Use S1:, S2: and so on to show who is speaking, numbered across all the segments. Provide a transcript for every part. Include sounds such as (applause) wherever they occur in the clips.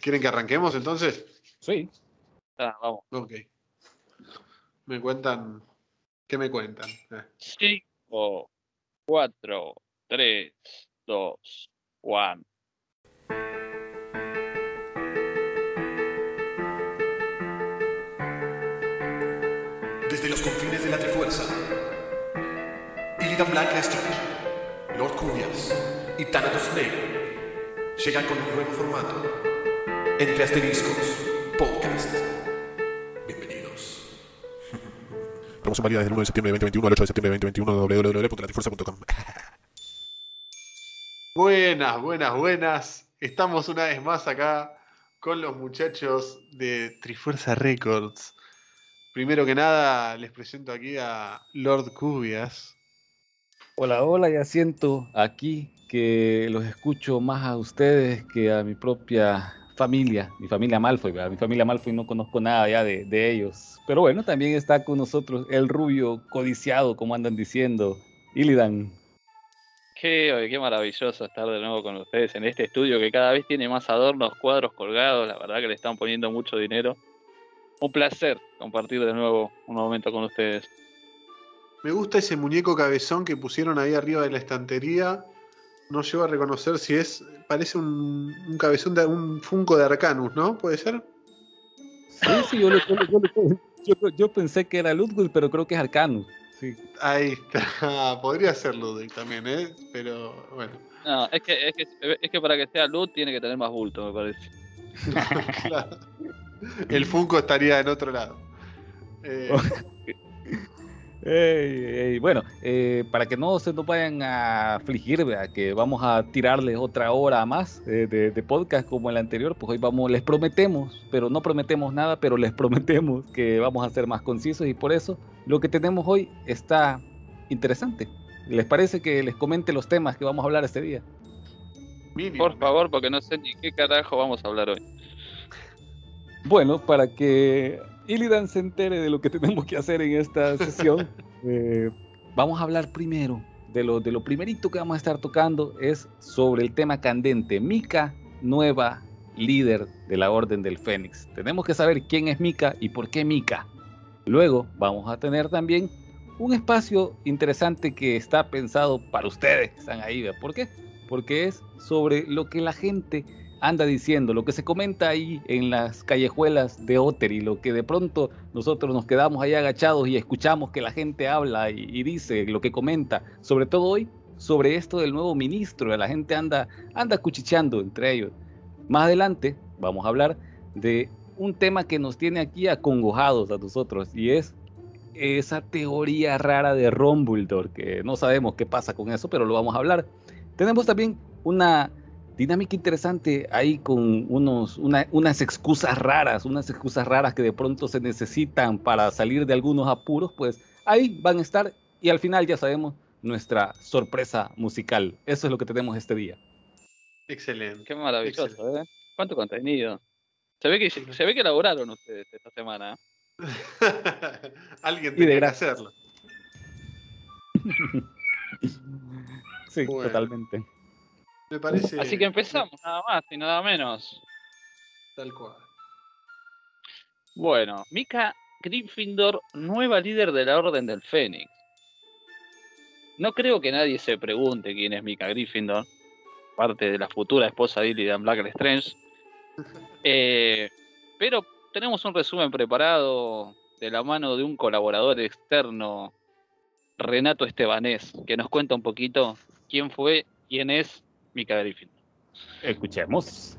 S1: ¿Quieren que arranquemos entonces?
S2: Sí.
S3: Ah, vamos.
S1: Ok. Me cuentan. ¿Qué me cuentan? Eh.
S3: 5, 4, 3, 2, 1.
S4: Desde los confines de la Trifuerza, Illidan Black Lestrange, Lord Cubias y Thanatos Snake llegan con un nuevo formato. Entre asteriscos, podcast. Bienvenidos. (laughs) Promoción válida desde el 1 de septiembre de 2021 al 8 de septiembre de 2021 www.latrifuerza.com. (laughs)
S1: Buenas, buenas, buenas. Estamos una vez más acá con los muchachos de Trifuerza Records. Primero que nada, les presento aquí a Lord Cubias.
S2: Hola, hola, ya siento aquí que los escucho más a ustedes que a mi propia familia, mi familia Malfoy. Mi familia Malfoy no conozco nada ya de, de ellos. Pero bueno, también está con nosotros el rubio codiciado, como andan diciendo, Illidan.
S3: Qué, qué maravilloso estar de nuevo con ustedes en este estudio que cada vez tiene más adornos, cuadros colgados. La verdad que le están poniendo mucho dinero. Un placer compartir de nuevo un momento con ustedes.
S1: Me gusta ese muñeco cabezón que pusieron ahí arriba de la estantería. No llego a reconocer si es. Parece un, un cabezón de un Funko de Arcanus, ¿no? ¿Puede ser?
S2: Sí, sí, yo, le- yo le- yo yo- yo pensé que era Ludwig, pero creo que es Arcanus. Sí.
S1: Ahí está. (laughs) Podría ser Ludwig también, ¿eh? Pero bueno.
S3: No, es que, es que, es que para que sea luz tiene que tener más bulto, me parece. (laughs)
S1: Claro. El Funko estaría en otro lado. Eh, (laughs)
S2: Ey, ey, Bueno, eh, para que no se nos vayan a afligir, ¿verdad? que vamos a tirarles otra hora más eh, de, de podcast como el anterior, pues hoy vamos, les prometemos, pero no prometemos nada, pero les (laughs) prometemos que vamos a ser más concisos y por eso lo que tenemos hoy está interesante. ¿Les parece que les comente los temas que vamos a hablar este día?
S3: Por favor, porque no sé ni qué carajo vamos a hablar hoy.
S2: Bueno, para que Illidan se entere de lo que tenemos que hacer en esta (laughs) sesión, eh, vamos a hablar primero de lo, de lo primerito que vamos a estar tocando es sobre el tema candente. Mika, nueva líder de la Orden del Fénix. Tenemos que saber quién es Mika y por qué Mika. Luego vamos a tener también un espacio interesante que está pensado para ustedes que están ahí. ¿Por qué? Porque es sobre lo que la gente anda diciendo, lo que se comenta ahí en las callejuelas de Oteri, lo que de pronto nosotros nos quedamos ahí agachados y escuchamos que la gente habla y, y dice lo que comenta, sobre todo hoy, sobre esto del nuevo ministro, la gente anda, anda cuchicheando entre ellos. Más adelante vamos a hablar de un tema que nos tiene aquí acongojados a nosotros y es esa teoría rara de Rumbledore, que no sabemos qué pasa con eso, pero lo vamos a hablar. Tenemos también una dinámica interesante ahí con unos, una- unas excusas raras, unas excusas raras que de pronto se necesitan para salir de algunos apuros, pues ahí van a estar y al final ya sabemos nuestra sorpresa musical. Eso es lo que tenemos este día.
S1: Excelente.
S3: Qué maravilloso, ¿eh? ¿Cuánto contenido? Se ve que, se ve que elaboraron ustedes esta semana. ¿eh? (laughs)
S1: Alguien tenía que hacerlo. (laughs)
S2: Sí,
S1: Bueno.
S2: totalmente.
S1: Me parece.
S3: Así que empezamos, nada más y nada menos.
S1: Tal cual.
S3: Bueno, Mika Gryffindor, nueva líder de la Orden del Fénix. No creo que nadie se pregunte quién es Mika Gryffindor, parte de la futura esposa de Illidan Black Lestrange. (laughs) Eh, pero tenemos un resumen preparado de la mano de un colaborador externo, Renato Estebanés, que nos cuenta un poquito quién fue, quién es Mika Gryffindor.
S2: Escuchemos.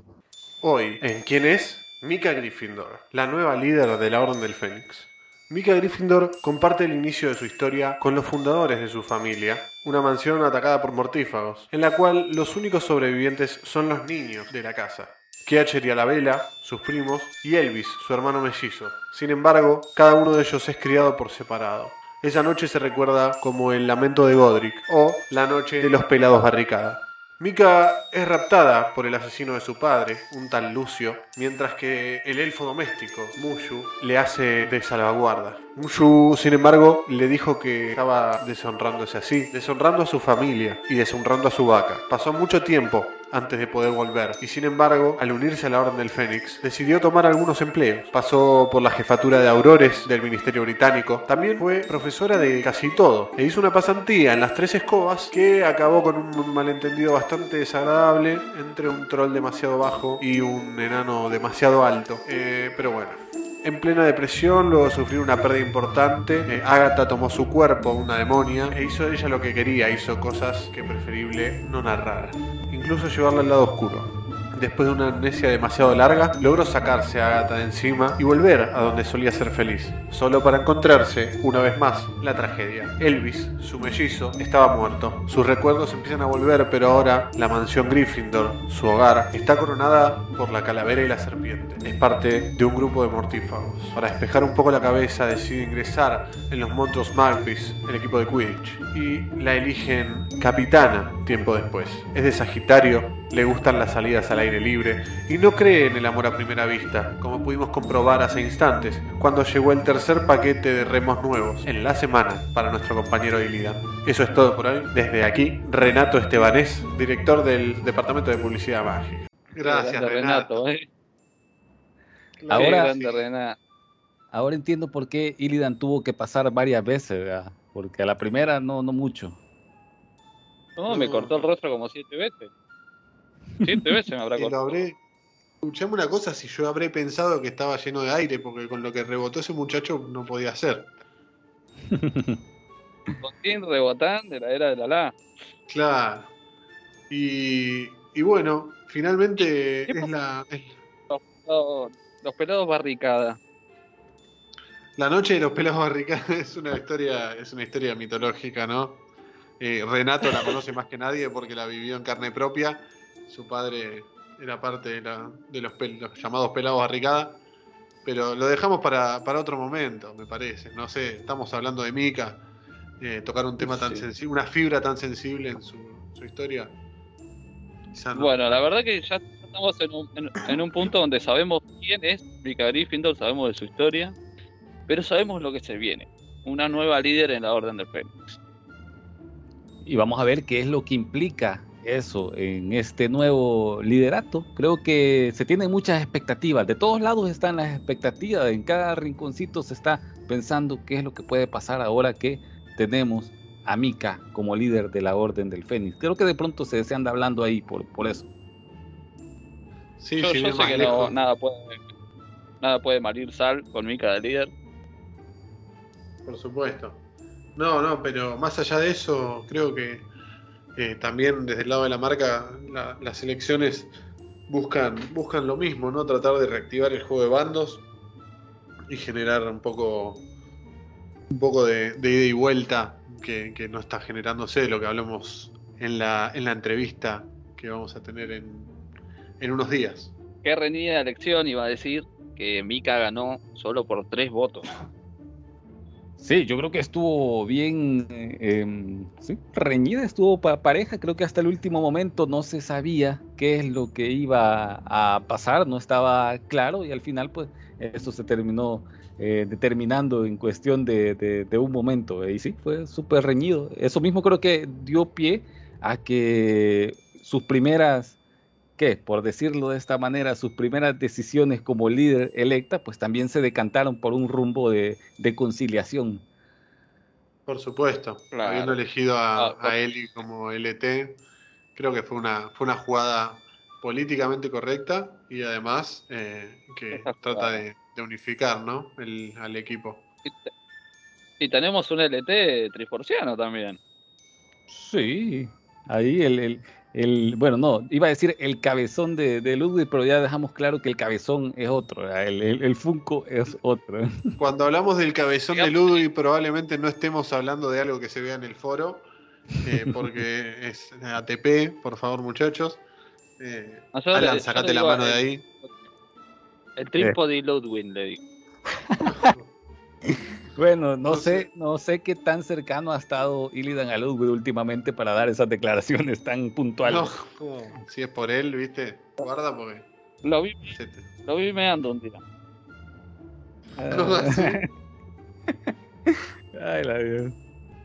S1: Hoy, ¿en quién es? Mika Gryffindor, la nueva líder de la Orden del Fénix. Mika Gryffindor comparte el inicio de su historia con los fundadores de su familia, una mansión atacada por mortífagos, en la cual los únicos sobrevivientes son los niños de la casa. Keacher y Alabella, sus primos, y Elvis, su hermano mellizo. Sin embargo, cada uno de ellos es criado por separado. Esa noche se recuerda como el lamento de Godric o la noche de los pelados barricada. Mika es raptada por el asesino de su padre, un tal Lucio, mientras que el elfo doméstico, Mushu, le hace de salvaguarda. Mushu, sin embargo, le dijo que estaba deshonrándose así, deshonrando a su familia y deshonrando a su vaca. Pasó mucho tiempo antes de poder volver, y sin embargo, al unirse a la Orden del Fénix, decidió tomar algunos empleos. Pasó por la jefatura de Aurores del Ministerio Británico, también fue profesora de casi todo, e hizo una pasantía en las Tres Escobas que acabó con un malentendido bastante desagradable entre un troll demasiado bajo y un enano demasiado alto. Eh, pero bueno, en plena depresión, luego de sufrir una pérdida importante, eh, Agatha tomó su cuerpo, una demonia, e hizo ella lo que quería, hizo cosas que preferible no narrar, incluso llevarla al lado oscuro. Después de una amnesia demasiado larga, logró sacarse a Agatha de encima y volver a donde solía ser feliz, solo para encontrarse, una vez más, la tragedia. Elvis, su mellizo, estaba muerto. Sus recuerdos empiezan a volver, pero ahora la mansión Gryffindor, su hogar, está coronada por la calavera y la serpiente. Es parte de un grupo de mortífagos. Para despejar un poco la cabeza, decide ingresar en los monstruos Magpies, el equipo de Quidditch, y la eligen capitana tiempo después. Es de Sagitario, le gustan las salidas al aire libre y no cree en el amor a primera vista, como pudimos comprobar hace instantes, cuando llegó el tercer paquete de remos nuevos en la semana para nuestro compañero Illidan. Eso es todo por hoy. Desde aquí, Renato Estebanés, director del Departamento de Publicidad Mágica. Gracias, Renato.
S3: eh.
S2: Ahora-
S3: Renato.
S2: Ahora entiendo por qué Illidan tuvo que pasar varias veces, ¿verdad? porque a la primera no, no mucho.
S3: No, me cortó el rostro como siete veces. Siete veces me habrá cortado.
S1: habré. Escuchame una cosa, si yo habré pensado que estaba lleno de aire, porque con lo que rebotó ese muchacho no podía ser. (laughs)
S3: Con de la era de la la.
S1: Claro. Y, y bueno, finalmente
S3: ¿Qué
S1: es la, es
S3: Los, los pelados barricada.
S1: la noche de los pelados barricados. (laughs) Es una historia, es una historia mitológica, ¿no? Eh, Renato la conoce más que nadie porque la vivió en carne propia. Su padre era parte de, la- de los, pel- los llamados pelados barricada. Pero lo dejamos para, para otro momento, me parece. No sé, estamos hablando de Mika. eh, tocar un tema tan
S2: Sí.
S1: sensible, una fibra tan sensible en su, su historia. Quizá no.
S3: Bueno, la verdad que ya estamos en un, en, en un punto donde sabemos quién es Mika Gryffindor, sabemos de su historia, pero sabemos lo que se viene. Una nueva líder en la Orden del Fénix.
S2: Y vamos a ver qué es lo que implica eso en este nuevo liderato. Creo que se tienen muchas expectativas. De todos lados están las expectativas. En cada rinconcito se está pensando qué es lo que puede pasar ahora que tenemos a Mika como líder de la Orden del Fénix. Creo que de pronto se, se anda hablando ahí por, por eso.
S1: Sí,
S3: yo
S1: ir
S3: sé que no, nada puede nada puede malir sal con Mika de líder.
S1: Por supuesto. No, no, pero más allá de eso, creo que eh, también desde el lado de la marca, la- las elecciones buscan, buscan lo mismo, ¿no? Tratar de reactivar el juego de bandos y generar un poco, un poco de, ida y vuelta que, que no está generándose de lo que hablamos en la, en la entrevista que vamos a tener en, en unos días.
S3: Qué reñida elección iba a decir que Mika ganó solo por tres votos.
S2: Sí, yo creo que estuvo bien eh, em, reñida, estuvo pa- pareja, creo que hasta el último momento no se sabía qué es lo que iba a pasar, no estaba claro y al final pues eso se terminó eh, determinando en cuestión de un momento eh, y sí, fue súper reñido. Eso mismo creo que dio pie a que sus primeras, ¿qué? Por decirlo de esta manera, sus primeras decisiones como líder electa pues también se decantaron por un rumbo de, de conciliación.
S1: Por supuesto,
S3: Claro.
S1: habiendo elegido a,
S3: Ah,
S1: a Eli como LT, creo que fue una, fue una jugada políticamente correcta y además eh, que trata de, de unificar ¿no? El- al equipo.
S3: Y tenemos un LT triforciano también.
S2: Sí, ahí el, el, el- bueno, no, iba a decir el cabezón de, de Ludwig, pero ya dejamos claro que el cabezón es otro, el, el, el Funko es otro. (laughs)
S1: Cuando hablamos del cabezón de Ludwig, probablemente no estemos hablando de algo que se vea en el foro, eh, porque (laughs) es ATP, por favor, muchachos. Eh, Alan, sacate la mano de
S3: el-
S1: ahí.
S3: El trípode y Ludwig le digo. (laughs)
S2: Bueno, no
S1: No
S2: sé,
S1: sé.
S2: no sé qué tan cercano ha estado Illidan a Ludwig últimamente para dar esas declaraciones tan puntuales.
S1: No, si es por él, ¿viste? Guarda porque
S3: Lo vi,
S1: te-
S3: lo vi meando un día.
S1: Así. (laughs)
S2: Ay, la Dios.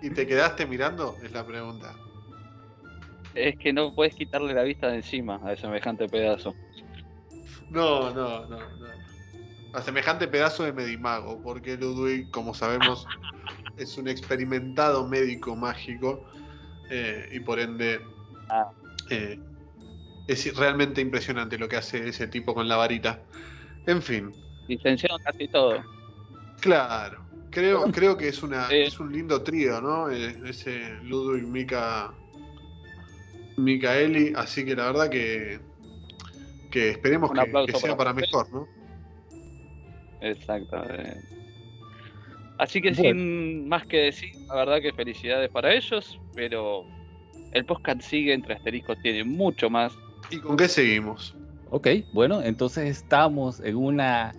S1: ¿Y te quedaste mirando? Es la pregunta.
S3: es que no puedes quitarle la vista de encima a semejante pedazo.
S1: No, no, no, no. A semejante pedazo de medimago, porque Ludwig, como sabemos, es un experimentado médico mágico eh, y por ende
S3: Ah.
S1: eh, es realmente impresionante lo que hace ese tipo con la varita. En fin,
S3: Licenciado en casi todo.
S1: claro. Creo, creo que es una
S3: Sí.
S1: es un lindo trío, ¿no? Eh, Ese Ludwig Mika Micaeli, así que la verdad que que esperemos que, sea
S3: para
S1: para mejor, ¿no?
S3: Exactamente. Así que
S2: Bueno.
S3: sin más que decir, la verdad que felicidades para ellos, pero el podcast sigue entre asteriscos, tiene mucho más.
S1: ¿Y con qué seguimos?
S2: Ok, bueno, entonces estamos en una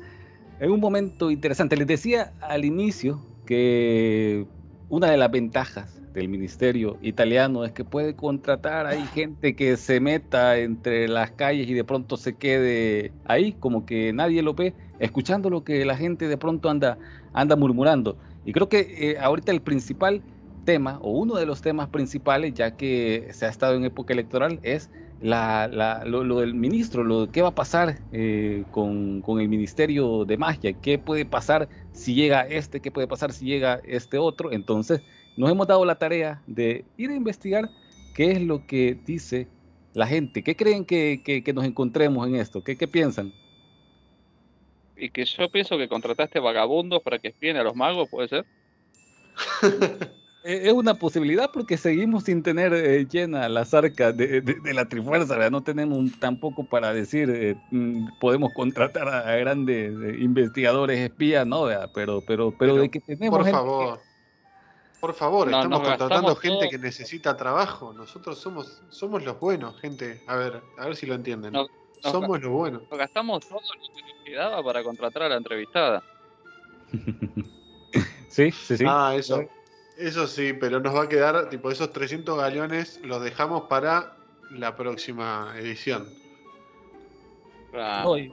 S2: en un momento interesante. Les decía al inicio que una de las ventajas del ministerio italiano es que puede contratar ahí gente que se meta entre las calles y de pronto se quede ahí, como que nadie lo ve, escuchando lo que la gente de pronto anda, anda murmurando. Y creo que eh, ahorita el principal tema, o uno de los temas principales, ya que se ha estado en época electoral, es la, lo del ministro, lo, qué va a pasar eh, con, con el Ministerio de Magia, qué puede pasar si llega este, qué puede pasar si llega este otro. Entonces, nos hemos dado la tarea de ir a investigar qué es lo que dice la gente, qué creen que, que- que nos encontremos en esto, qué, qué piensan.
S3: Y que yo pienso que contrataste vagabundos para que espíen a los magos, ¿puede ser? (laughs)
S2: Eh, Es una posibilidad porque seguimos sin tener eh, llena las arcas de, de- de la Trifuerza, ¿verdad? no tenemos un- tampoco para decir, eh, mm, podemos contratar a, a grandes eh, investigadores espías, ¿no? ¿verdad? Pero, pero, pero,
S1: Pero,
S2: de que tenemos
S1: Por
S2: gente
S1: favor. Por favor,
S3: No,
S1: estamos contratando gente
S3: todo.
S1: que necesita trabajo. Nosotros somos somos los buenos, gente. A ver, a ver si lo entienden.
S3: No, no,
S1: somos los buenos.
S3: Nos gastamos todo lo que quedaba para contratar a la entrevistada. (laughs)
S2: sí, sí, sí.
S1: Ah, eso. Eso sí, pero nos va a quedar, tipo, esos 300 galeones los dejamos para la próxima edición.
S3: Ah,
S2: No, y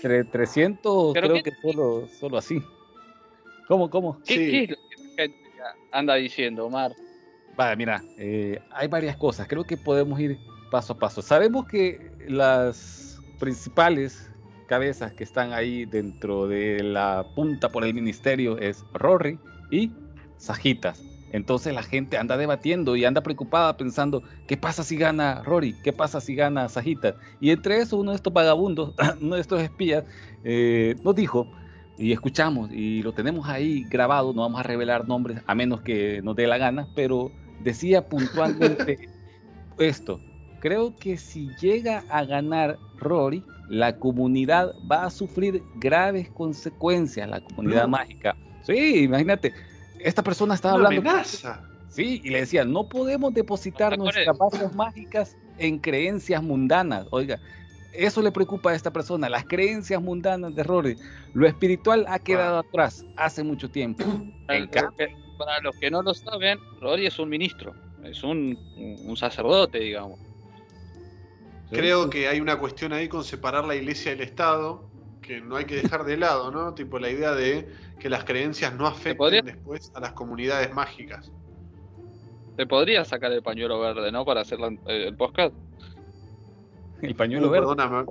S2: tre- 300
S3: ¿Pero
S2: creo
S3: qué-
S2: que solo, solo así. ¿Cómo, cómo?
S3: ¿Qué,
S1: sí.
S3: qué es lo que la gente anda diciendo, Omar?
S2: Vale, mira, eh, hay varias cosas. Creo que podemos ir paso a paso. Sabemos que las principales cabezas que están ahí dentro de la punta por el ministerio es Rory y Sajitas. Entonces la gente anda debatiendo y anda preocupada pensando, ¿qué pasa si gana Rory? ¿Qué pasa si gana Sajitas? Y entre eso uno de estos vagabundos, (laughs) uno de estos espías, eh, nos dijo, y escuchamos, y lo tenemos ahí grabado, no vamos a revelar nombres a menos que nos dé la gana, pero decía puntualmente (laughs) esto, creo que si llega a ganar Rory, la comunidad va a sufrir graves consecuencias, la comunidad
S1: No.
S2: mágica. Sí, imagínate, esta persona estaba
S1: Una
S2: hablando...
S1: amenaza.
S2: Sí, y le decía, no podemos depositar nuestras bases mágicas en creencias mundanas. Oiga, eso le preocupa a esta persona, las creencias mundanas de Rory. Lo espiritual ha quedado atrás hace mucho tiempo. (clears throat) En cambio-
S3: eh, Para los que no lo saben, Rory es un ministro, es un, un sacerdote, digamos.
S1: Creo que hay una cuestión ahí con separar la iglesia del Estado, que no hay que dejar de lado, ¿no? Tipo la idea de que las creencias no afecten
S3: podría-
S1: después a las comunidades mágicas.
S3: Te podría sacar el pañuelo verde, ¿no? Para hacer la- eh, el podcast.
S2: el pañuelo
S1: Uh,
S2: verde.
S1: Perdóname,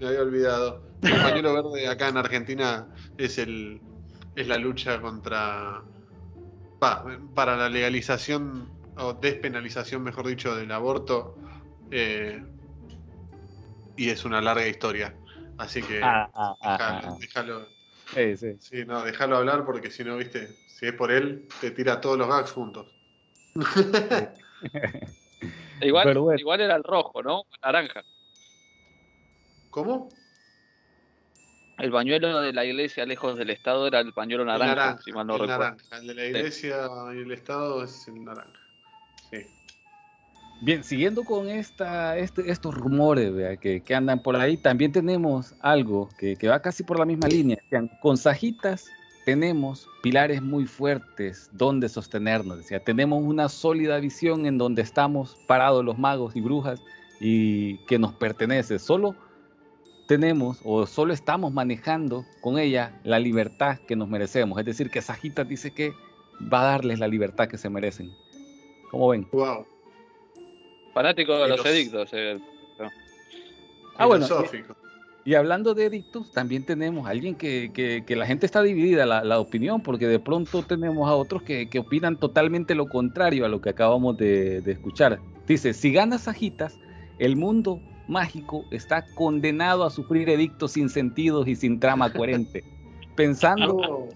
S1: me había olvidado. El pañuelo verde acá en Argentina es el es la lucha contra pa- para la legalización o despenalización, mejor dicho, del aborto. eh, y es una larga historia. Así que
S2: Ah, ah, ah,
S1: déjalo,
S2: ah, ah. Sí, sí.
S1: sí, no, déjalo hablar porque si no, viste, si es por él, te tira todos los gags juntos. (laughs)
S3: Igual,
S2: bueno.
S3: igual era el rojo, ¿no? Naranja.
S1: ¿Cómo?
S3: El pañuelo de la iglesia lejos del Estado era el pañuelo naranja,
S1: el naranja,
S3: si mal no
S1: el
S3: recuerdo.
S1: naranja. El de la iglesia y el Estado es el naranja. Sí.
S2: Bien, siguiendo con esta, este- estos rumores que, que andan por ahí, también tenemos algo que, que va casi por la misma línea. Con Sajitas tenemos pilares muy fuertes donde sostenernos. Decía, tenemos una sólida visión en donde estamos parados los magos y brujas y que nos pertenece. Solo tenemos o solo estamos manejando con ella la libertad que nos merecemos. Es decir, que Sajitas dice que va a darles la libertad que se merecen. ¿Cómo ven?
S1: Wow.
S3: Fanático de los edictos. eh.
S2: Ah, bueno,
S1: filosófico.
S2: Y hablando de edictos, también tenemos a alguien que, que- que la gente está dividida la, la opinión, porque de pronto tenemos a otros que, que opinan totalmente lo contrario a lo que acabamos de, de escuchar. Dice, si ganas Sajitas, el mundo mágico está condenado a sufrir edictos sin sentidos y sin trama coherente. (laughs) Pensando,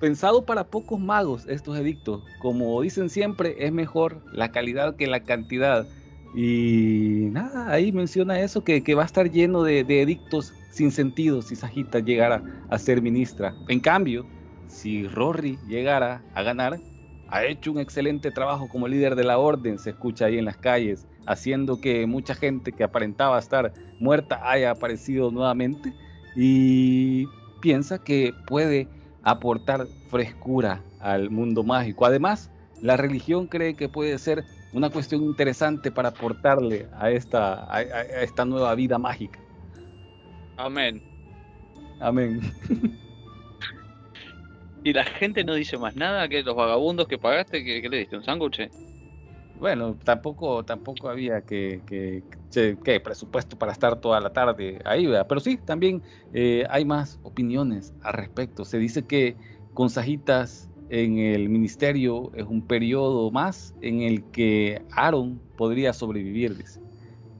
S2: pensado para pocos magos estos edictos, como dicen siempre, es mejor la calidad que la cantidad. Y nada, ahí menciona eso, que, que va a estar lleno de, de edictos sin sentido si Sajita llegara a ser ministra. En cambio, si Rory llegara a ganar, ha hecho un excelente trabajo como líder de la orden, se escucha ahí en las calles, haciendo que mucha gente que aparentaba estar muerta haya aparecido nuevamente y piensa que puede aportar frescura al mundo mágico. Además, la religión cree que puede ser una cuestión interesante para aportarle a esta, a, esta nueva vida mágica.
S3: Amén.
S2: Amén.
S3: Y la gente no dice más nada que los vagabundos que pagaste, que, que le diste un sándwich.
S2: Bueno, tampoco, tampoco había que, que presupuesto para estar toda la tarde ahí, ¿verdad? Pero sí, también eh, hay más opiniones al respecto. Se dice que con Sajitas en el ministerio es un periodo más en el que Aaron podría sobrevivir, dice.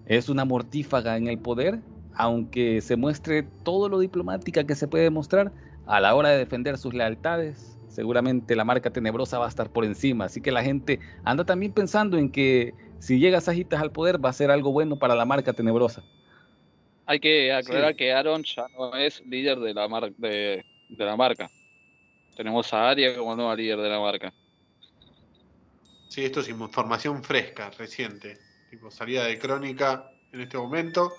S2: Es una mortífaga en el poder, aunque se muestre todo lo diplomática que se puede mostrar a la hora de defender sus lealtades. Seguramente la marca tenebrosa va a estar por encima, así que la gente anda también pensando en que si llega Sajitas al poder va a ser algo bueno para la marca tenebrosa.
S3: Hay que aclarar
S1: Sí.
S3: que Aaron ya no es líder de la, mar- de, de la marca. Tenemos a Aria como nueva líder de la marca.
S1: Sí, esto es información fresca, reciente. Tipo, salida de crónica en este momento.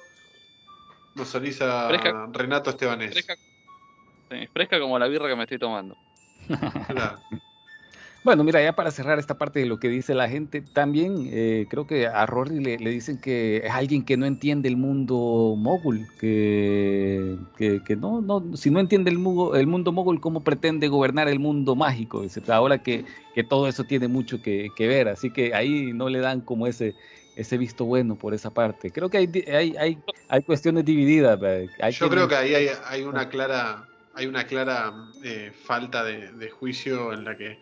S1: Nos avisa
S3: Fresca.
S1: Renato Estebanés.
S3: Fresca, sí, fresca como la birra que me estoy tomando.
S1: Claro.
S2: Bueno, mira, ya para cerrar esta parte de lo que dice la gente, también eh, creo que a Rory le, le dicen que es alguien que no entiende el mundo mogul, que, que, que no, no, si no entiende el mundo, el mundo mogul, ¿cómo pretende gobernar el mundo mágico? Ahora que, que todo eso tiene mucho que, que ver, así que ahí no le dan como ese, ese visto bueno por esa parte. Creo que hay, hay, hay, hay cuestiones divididas. Hay
S1: Yo creo que ahí hay, hay una clara, hay una clara eh, falta de, de juicio en la que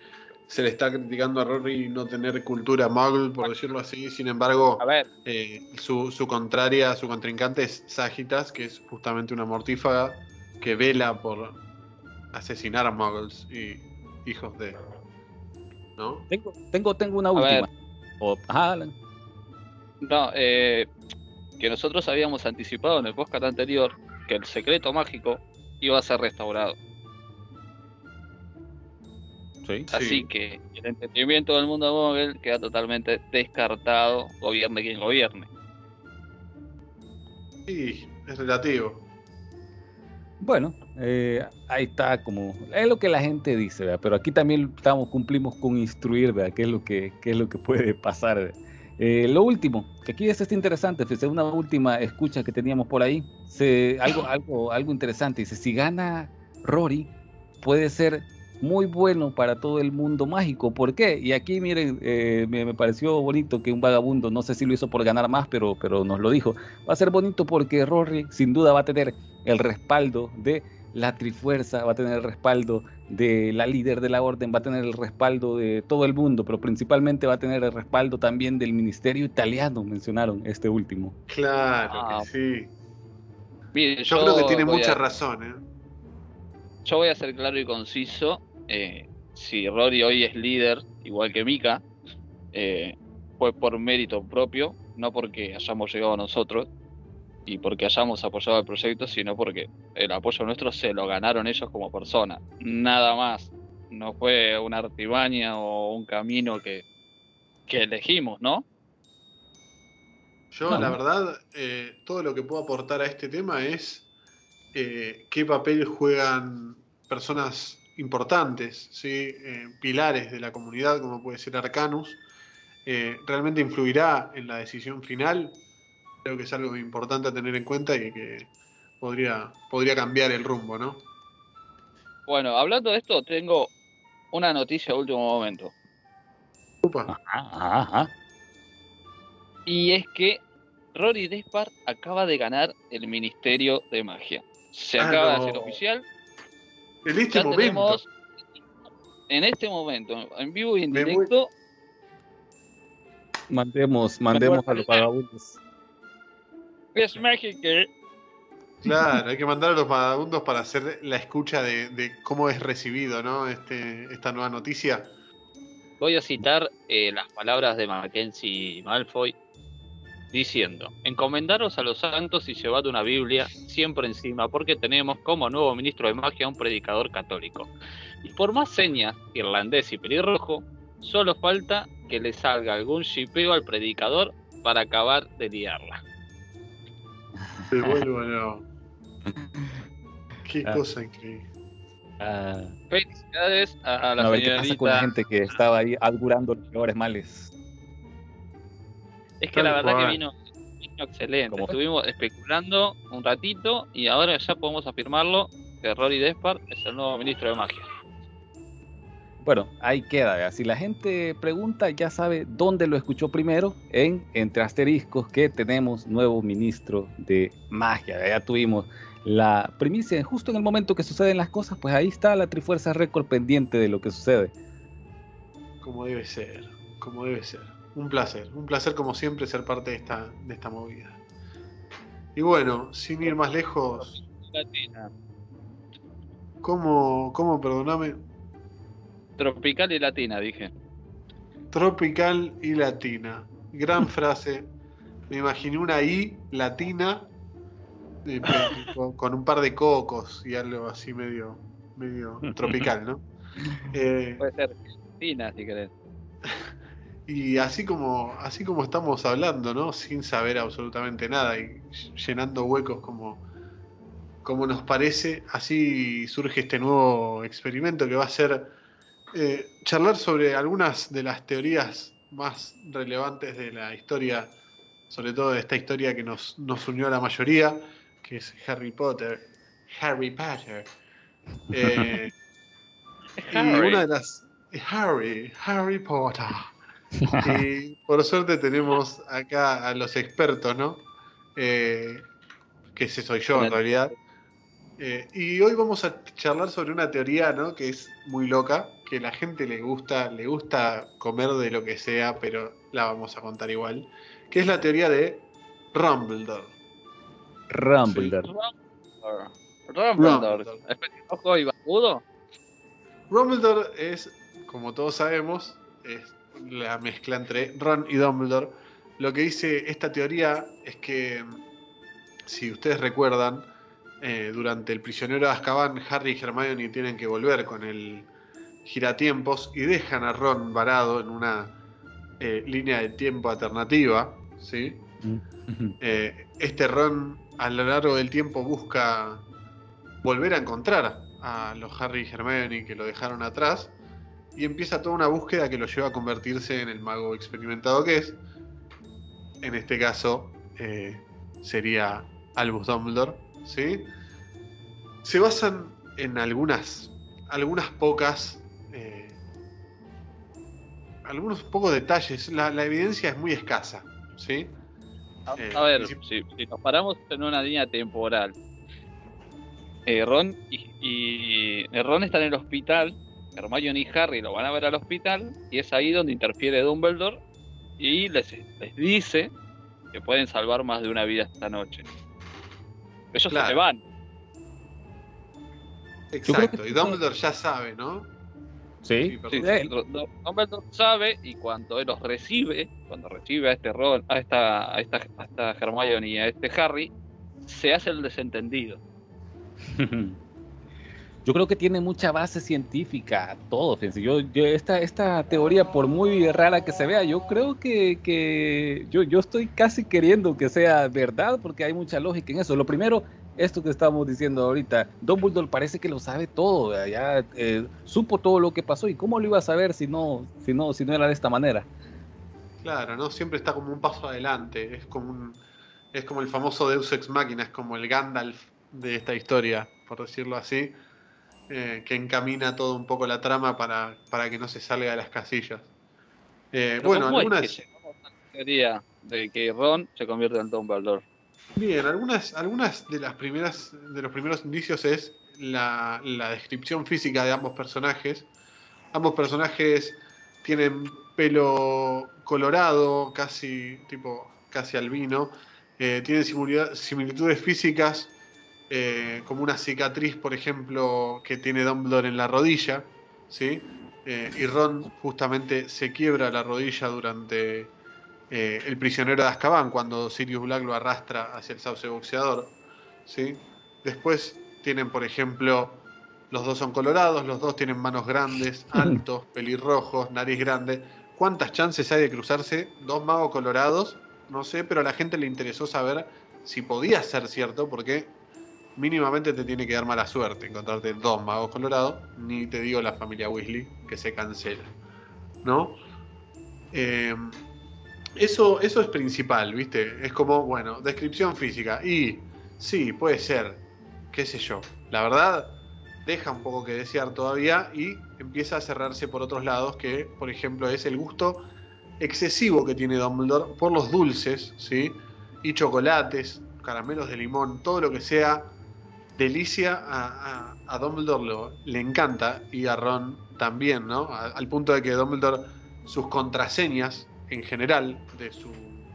S1: se le está criticando a Rory no tener cultura muggle, por decirlo así. Sin embargo,
S3: A ver,
S1: eh, su, su contraria, su contrincante es Sagitas, que es justamente una mortífaga que vela por asesinar a muggles y hijos de. ¿No?
S2: Tengo, tengo, tengo una
S3: A
S2: última.
S3: ver.
S2: O- ajá, Alan.
S3: no, eh, que nosotros habíamos anticipado en el podcast anterior que el secreto mágico iba a ser restaurado.
S2: Sí.
S3: Así
S1: Sí.
S3: que el entendimiento del mundo móvil queda totalmente descartado, gobierne quien gobierne.
S1: Sí, es relativo.
S2: Bueno, eh, ahí está como es lo que la gente dice, ¿verdad? pero aquí también estamos cumplimos con instruir, ¿verdad? ¿Qué es lo que qué es lo que puede pasar? Eh, lo último, que aquí es este interesante, fíjese, una última escucha que teníamos por ahí, se, algo algo algo interesante, dice, si gana Rory puede ser muy bueno para todo el mundo mágico. ¿Por qué? Y aquí miren, eh, me, me pareció bonito que un vagabundo, no sé si lo hizo por ganar más, pero, pero nos lo dijo. Va a ser bonito porque Rory sin duda va a tener el respaldo de la Trifuerza, va a tener el respaldo de la líder de la orden, va a tener el respaldo de todo el mundo, pero principalmente va a tener el respaldo también del Ministerio Italiano, mencionaron este último.
S1: Claro
S3: Ah,
S1: que sí.
S3: Mire,
S1: Yo, creo que tiene mucha
S3: a-
S1: razón, ¿eh?
S3: Yo voy a ser claro y conciso. Eh, si Rory hoy es líder, igual que Mika, eh, fue por mérito propio, no porque hayamos llegado nosotros y porque hayamos apoyado el proyecto, sino porque el apoyo nuestro se lo ganaron ellos como personas. Nada más. No fue una artimaña o un camino que, que elegimos, ¿no?
S1: Yo,
S2: No,
S1: la verdad, eh, todo lo que puedo aportar a este tema es eh, qué papel juegan personas importantes, ¿sí? Eh, pilares de la comunidad, como puede ser Arcanus. Eh, ¿Realmente influirá en la decisión final? Creo que es algo importante a tener en cuenta y que podría, podría cambiar el rumbo, ¿no?
S3: Bueno, hablando de esto, tengo una noticia de último momento.
S1: Upa.
S2: Ajá, ajá.
S3: Y es que Rory Despard acaba de ganar el Ministerio de Magia. Se
S1: Ah,
S3: acaba de hacer oficial.
S1: En este
S3: Ya
S1: momento.
S3: tenemos, en este momento, en vivo y en
S1: Me voy-
S3: directo,
S2: Mandemos, mandemos a los vagabundos.
S3: es mágico.
S1: Claro, hay que mandar a los vagabundos para hacer la escucha de, de cómo es recibido, ¿no? Este, esta nueva noticia.
S3: Voy a citar eh, las palabras de Mackenzie Malfoy diciendo: Encomendaros a los santos y llevad una Biblia siempre encima, porque tenemos como nuevo ministro de magia a un predicador católico. Y por más señas, irlandés y pelirrojo, solo falta que le salga algún shipeo al predicador para acabar de liarla.
S1: Vuelvo no. Qué
S2: Ah.
S1: cosa increíble.
S2: Ah,
S3: Felicidades a, a la
S2: a ver qué pasa con la
S3: señorita.
S2: gente que estaba ahí augurando los peores males.
S3: Es que la verdad que vino, vino excelente. Estuvimos especulando un ratito y ahora ya podemos afirmarlo que Rory Despard es el nuevo ministro de magia.
S2: Bueno, ahí queda. Si la gente pregunta, ya sabe dónde lo escuchó primero, en Entre Asteriscos, que tenemos nuevo ministro de magia. Ya tuvimos la primicia, justo en el momento que suceden las cosas, pues ahí está la Trifuerza Récord pendiente de lo que sucede.
S1: Como debe ser, como debe ser. Un placer, un placer como siempre ser parte de esta, de esta movida. Y bueno, sin ir más lejos,
S3: Latina.
S1: ¿cómo, cómo perdoname?
S3: Tropical y latina, dije.
S1: Tropical y latina. Gran (laughs) frase. Me imaginé una I latina eh, con, un par de cocos y algo así medio, medio (laughs) tropical, ¿no? (laughs) Eh,
S3: Puede ser latina, si querés.
S1: Y así como, así como estamos hablando, ¿no? Sin saber absolutamente nada y llenando huecos como, como nos parece, así surge este nuevo experimento que va a ser eh, charlar sobre algunas de las teorías más relevantes de la historia, sobre todo de esta historia que nos, nos unió a la mayoría, que es Harry Potter. Harry Potter. Eh, (laughs) y una de las. Harry, Harry Potter. Y por suerte tenemos acá a los expertos, ¿no? Eh, que ese soy yo en realidad. Eh, y hoy vamos a charlar sobre una teoría, ¿no? Que es muy loca, que la gente le gusta, le gusta comer de lo que sea, pero la vamos a contar igual. Que es la teoría de Rumbledore.
S2: Rumbledore.
S3: Rumbledore.
S1: Rumbledore.
S3: Ojo y barbudo.
S1: Rumbledore es, como todos sabemos, es la mezcla entre Ron y Dumbledore. Lo que dice esta teoría es que, si ustedes recuerdan, eh, durante el prisionero de Azkaban, Harry y Hermione tienen que volver con el giratiempos y dejan a Ron varado en una eh, línea de tiempo alternativa, ¿sí? Eh, este Ron a lo largo del tiempo busca volver a encontrar a los Harry y Hermione que lo dejaron atrás y empieza toda una búsqueda que lo lleva a convertirse en el mago experimentado que es. En este caso eh, sería Albus Dumbledore, ¿sí? Se basan en algunas, algunas pocas, eh, algunos pocos detalles. La, la evidencia es muy escasa, ¿sí?
S3: A,
S1: Eh,
S3: a ver,
S1: si-
S3: si, si nos paramos en una línea temporal, eh, Ron y, y- Ron está en el hospital, Hermione y Harry lo van a ver al hospital y es ahí donde interfiere Dumbledore y les, les dice que pueden salvar más de una vida esta noche. Ellos
S1: Claro.
S3: se van.
S1: Exacto,
S2: que-
S1: y Dumbledore ya sabe, ¿no?
S2: Sí,
S3: Sí, Dumbledore sabe y cuando él los recibe, cuando recibe a este Ron, a esta, a esta, a esta Hermione y a este Harry, se hace el desentendido. (laughs)
S2: Yo creo que tiene mucha base científica todo. fíjense. Yo, yo- esta, esta teoría, por muy rara que se vea, yo creo que, que yo, yo estoy casi queriendo que sea verdad porque hay mucha lógica en eso. Lo primero, esto que estamos diciendo ahorita, Dumbledore parece que lo sabe todo, ya eh, supo todo lo que pasó y cómo lo iba a saber si no, si no, si no era de esta manera.
S1: Claro, ¿no? Siempre está como un paso adelante. Es como un, es como el famoso Deus Ex Machina, es como el Gandalf de esta historia, por decirlo así, eh, que encamina todo un poco la trama para, para que no se salga de las casillas. Eh, bueno,
S3: ¿cómo es
S1: algunas.
S3: que teoría de que Ron se convierte en Dumbledore.
S1: Bien, algunas, algunas de las primeras, de los primeros indicios es la, la descripción física de ambos personajes. Ambos personajes tienen pelo colorado, casi tipo casi albino. Eh, tienen similitudes físicas, eh, como una cicatriz, por ejemplo, que tiene Dumbledore en la rodilla, ¿sí? Eh, y Ron justamente se quiebra la rodilla durante eh, El prisionero de Azkaban, cuando Sirius Black lo arrastra hacia el sauce boxeador, ¿sí? Después tienen, por ejemplo, los dos son colorados, los dos tienen manos grandes, (laughs) altos, pelirrojos, nariz grande. ¿Cuántas chances hay de cruzarse dos magos colorados? No sé, pero a la gente le interesó saber si podía ser cierto, porque mínimamente te tiene que dar mala suerte encontrarte dos magos colorados, ni te digo la familia Weasley, que se cancela. ¿No? Eh, eso, eso es principal, ¿viste? Es como, bueno, descripción física. Y sí, puede ser, qué sé yo. La verdad, deja un poco que desear todavía y empieza a cerrarse por otros lados, que por ejemplo es el gusto excesivo que tiene Dumbledore por los dulces, ¿sí? Y chocolates, caramelos de limón, todo lo que sea delicia a, a, a Dumbledore lo, le encanta y a Ron también, ¿no? A- al punto de que Dumbledore, sus contraseñas en general de su,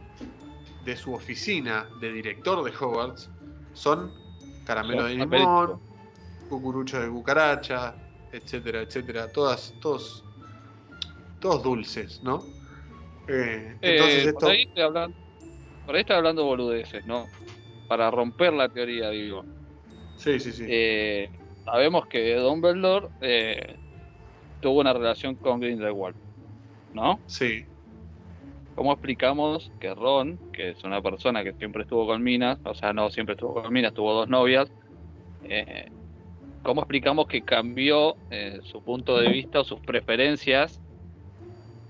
S1: de su oficina de director de Hogwarts son caramelo de limón, cucurucho de cucaracha, etcétera, etcétera. Todas, todos, todos dulces, ¿no? Eh, entonces
S3: Eh,
S1: esto.
S3: por, ahí estoy hablando, por ahí estoy hablando boludeces, ¿no? Para romper la teoría, digo.
S1: Sí, sí, sí.
S3: Eh, sabemos que Dumbledore eh, tuvo una relación con Grindelwald, ¿no?
S1: sí.
S3: ¿Cómo explicamos que Ron, que es una persona que siempre estuvo con minas, o sea, no siempre estuvo con minas, tuvo dos novias, eh, ¿cómo explicamos que cambió eh, su punto de vista o sus preferencias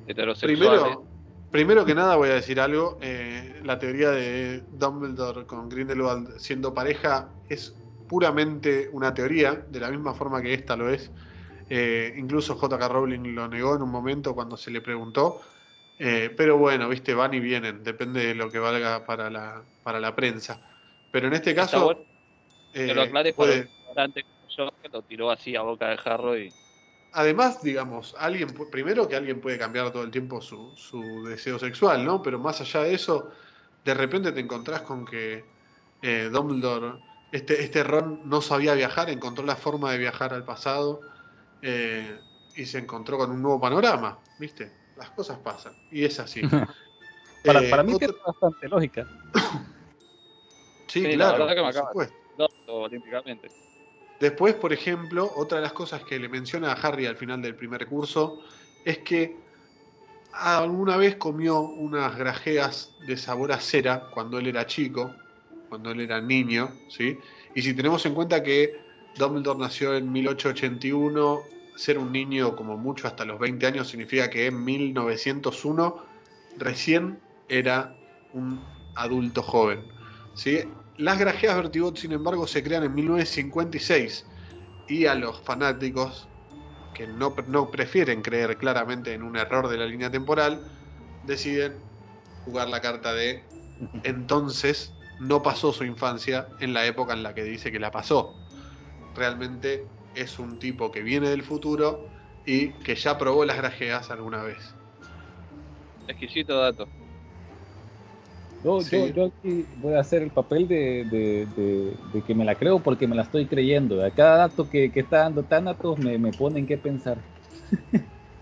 S3: heterosexuales?
S1: Primero, primero que nada voy a decir algo. eh, la teoría de Dumbledore con Grindelwald siendo pareja es puramente una teoría, de la misma forma que esta lo es. Eh, incluso J.K. Rowling lo negó en un momento cuando se le preguntó. Eh, pero bueno, viste, van y vienen, depende de lo que valga para la, para la prensa. Pero en este caso,
S3: bueno lo
S1: eh,
S3: aclares
S1: puede-
S3: que lo tiró así a boca de jarro y
S1: Además, digamos, alguien primero que alguien puede cambiar todo el tiempo su, su deseo sexual, ¿no? Pero más allá de eso, de repente te encontrás con que eh, Dumbledore, este, este Ron no sabía viajar, encontró la forma de viajar al pasado eh, y se encontró con un nuevo panorama, ¿viste? Las cosas pasan y es así. (laughs)
S2: Para,
S1: Eh,
S2: para mí
S1: otro-
S2: tiene bastante lógica. (coughs)
S1: Sí,
S3: Sí, la
S1: claro,
S3: que me acaba-.
S1: Después, por ejemplo, otra de las cosas que le menciona a Harry al final del primer curso es que alguna vez comió unas grajeas de sabor a cera cuando él era chico, cuando él era niño, ¿sí? Y si tenemos en cuenta que Dumbledore nació en 1881, ser un niño como mucho hasta los 20 años significa que en 1901 recién era un adulto joven, ¿sí? Las grajeas Vertigot, sin embargo, se crean en 1956 y a los fanáticos que no, no prefieren creer claramente en un error de la línea temporal, deciden jugar la carta de (laughs) entonces no pasó su infancia en la época en la que dice que la pasó. Realmente es un tipo que viene del futuro y que ya probó las grajeas alguna vez.
S3: Exquisito dato.
S2: Yo,
S1: Sí.
S2: yo, yo aquí voy a hacer el papel de, de- de- de que me la creo porque me la estoy creyendo. A cada dato que, que está dando Thanatos me, me pone en qué pensar.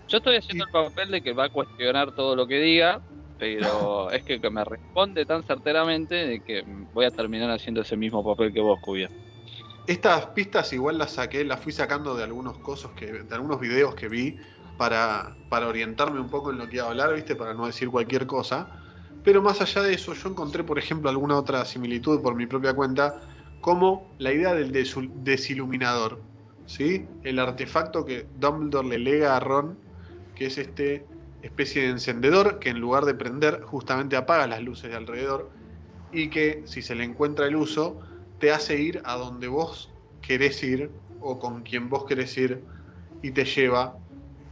S3: Yo estoy haciendo el papel de que va a cuestionar todo lo que diga, pero es que, me responde tan certeramente de que voy a terminar haciendo ese mismo papel que vos, Cubia.
S1: Estas pistas igual las saqué, las fui sacando de algunos cosas que, de algunos videos que vi para, para orientarme un poco en lo que iba a hablar, ¿viste? Para no decir cualquier cosa. Pero más allá de eso, yo encontré, por ejemplo, alguna otra similitud por mi propia cuenta, como la idea del desiluminador, ¿sí? El artefacto que Dumbledore le lega a Ron, que es este especie de encendedor que en lugar de prender, justamente apaga las luces de alrededor y que, si se le encuentra el uso, te hace ir a donde vos querés ir o con quien vos querés ir y te lleva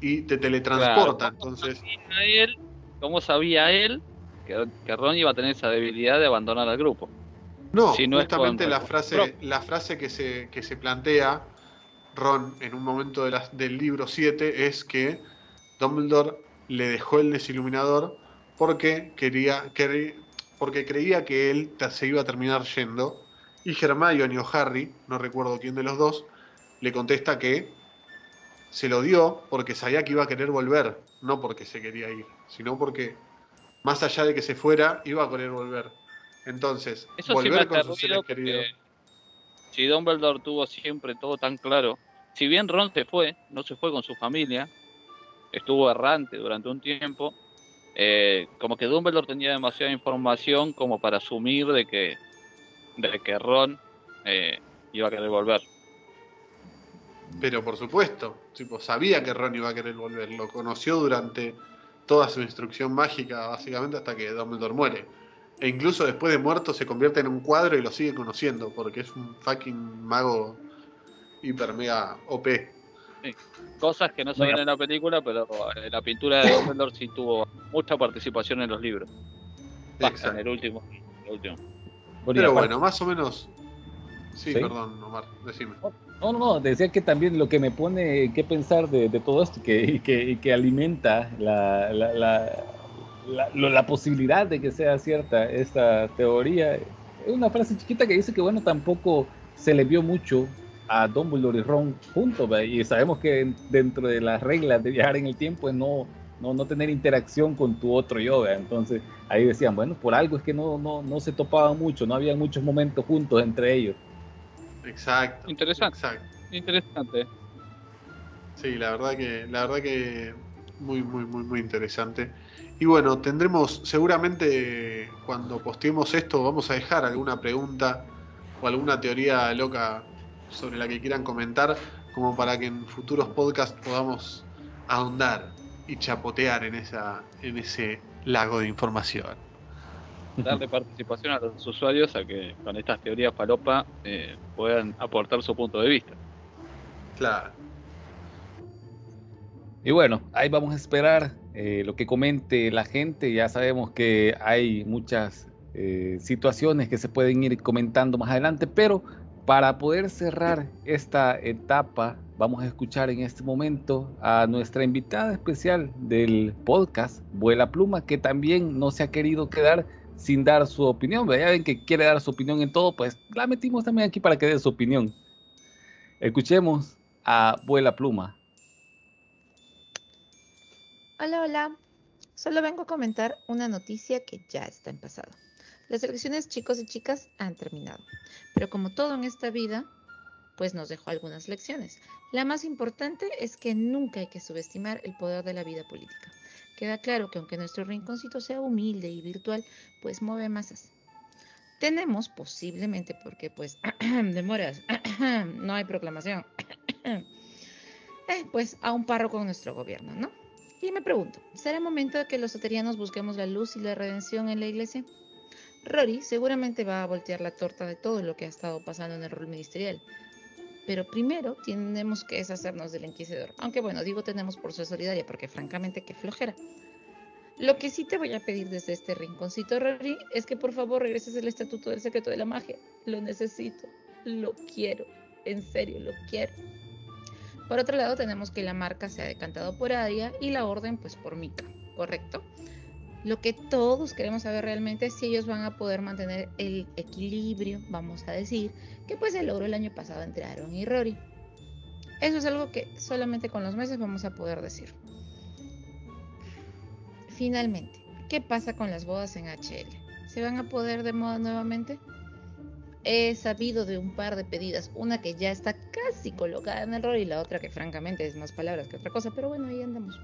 S1: y te teletransporta.
S3: Claro.
S1: Entonces,
S3: ¿Cómo sabía él, ¿Cómo sabía él que, que Ron iba a tener esa debilidad de abandonar al grupo.
S1: No,
S3: Si no es
S1: justamente la frase, la frase que se, que se plantea Ron en un momento de la- del libro 7 es que Dumbledore le dejó el desiluminador porque quería porque creía que él se iba a terminar yendo y Hermione o Harry, no recuerdo quién de los dos, le contesta que se lo dio porque sabía que iba a querer volver, no porque se quería ir, sino porque más allá de que se fuera, iba a querer volver. Entonces,
S3: Eso
S1: volver con sus seres queridos.
S3: si Dumbledore tuvo siempre todo tan claro, si bien Ron se fue, no se fue con su familia, estuvo errante durante un tiempo, eh, como que Dumbledore tenía demasiada información como para asumir de que, de que Ron eh, iba a querer volver.
S1: Pero por supuesto, tipo, sabía que Ron iba a querer volver. Lo conoció durante toda su instrucción mágica, básicamente, hasta que Dumbledore muere. E incluso después de muerto se convierte en un cuadro y lo sigue conociendo, porque es un fucking mago hiper mega OP.
S3: Cosas que no se ven en la película, pero la pintura de Dumbledore sí tuvo mucha participación en los libros. En el último. el último.
S1: Pero
S2: aparte-
S1: bueno, más o menos. Sí,
S2: ¿Sí?
S1: perdón, Omar, decime.
S2: No, no, no, decía que también lo que me pone que pensar de, de todo esto que, y que, y que alimenta la, la, la, la- lo- la posibilidad de que sea cierta esta teoría es una frase chiquita que dice que, bueno, tampoco se le vio mucho a Dumbledore y Ron juntos, y sabemos que dentro de las reglas de viajar en el tiempo es no, no, no tener interacción con tu otro yo, entonces ahí decían, bueno, por algo es que no, no, no se topaban mucho, no había muchos momentos juntos entre ellos.
S1: Exacto.
S3: Interesante.
S1: Exacto.
S3: Interesante.
S1: Sí, la verdad que, la verdad que muy, muy, muy, muy interesante. Y bueno, tendremos, seguramente cuando posteemos esto, vamos a dejar alguna pregunta o alguna teoría loca sobre la que quieran comentar, como para que en futuros podcasts podamos ahondar y chapotear en esa, en ese lago de información.
S3: darle participación a los usuarios a que con estas teorías falopa eh, puedan aportar su punto de vista.
S1: Claro.
S2: Y bueno, ahí vamos a esperar eh, lo que comente la gente. Ya sabemos que hay muchas eh, situaciones que se pueden ir comentando más adelante, pero para poder cerrar esta etapa, vamos a escuchar en este momento a nuestra invitada especial del podcast, Vuela Pluma, que también no se ha querido quedar sin dar su opinión. Ya ven que quiere dar su opinión en todo, pues la metimos también aquí para que dé su opinión. Escuchemos a Vuela Pluma.
S5: Hola, hola. Solo vengo a comentar una noticia que ya está en pasado. Las elecciones chicos y chicas han terminado, pero como todo en esta vida, pues nos dejó algunas lecciones. La más importante es que nunca hay que subestimar el poder de la vida política. Queda claro que aunque nuestro rinconcito sea humilde y virtual, pues mueve masas. Tenemos posiblemente, porque pues (clears throat) demoras, (clears throat) no hay proclamación, (clears throat) eh, pues a un párroco en nuestro gobierno, ¿no? Y me pregunto, ¿será momento de que los soterianos busquemos la luz y la redención en la iglesia? Rory seguramente va a voltear la torta de todo lo que ha estado pasando en el rol ministerial. Pero primero tenemos que deshacernos del inquisidor. Aunque bueno, digo tenemos por ser solidaria, porque francamente qué flojera. Lo que sí te voy a pedir desde este rinconcito, Rory, es que por favor regreses el estatuto del secreto de la magia. Lo necesito, lo quiero, en serio, lo quiero. Por otro lado, tenemos que la marca se ha decantado por Adia y la orden pues por Mika, ¿correcto? Lo que todos queremos saber realmente es si ellos van a poder mantener el equilibrio, vamos a decir, que pues se logró el año pasado entre Aaron y Rory. Eso es algo que solamente con los meses vamos a poder decir. Finalmente, ¿qué pasa con las bodas en HL? ¿Se van a poder de moda nuevamente? He sabido de un par de pedidas, una que ya está casi colocada en el rol y la otra que francamente es más palabras que otra cosa, pero bueno, ahí andamos.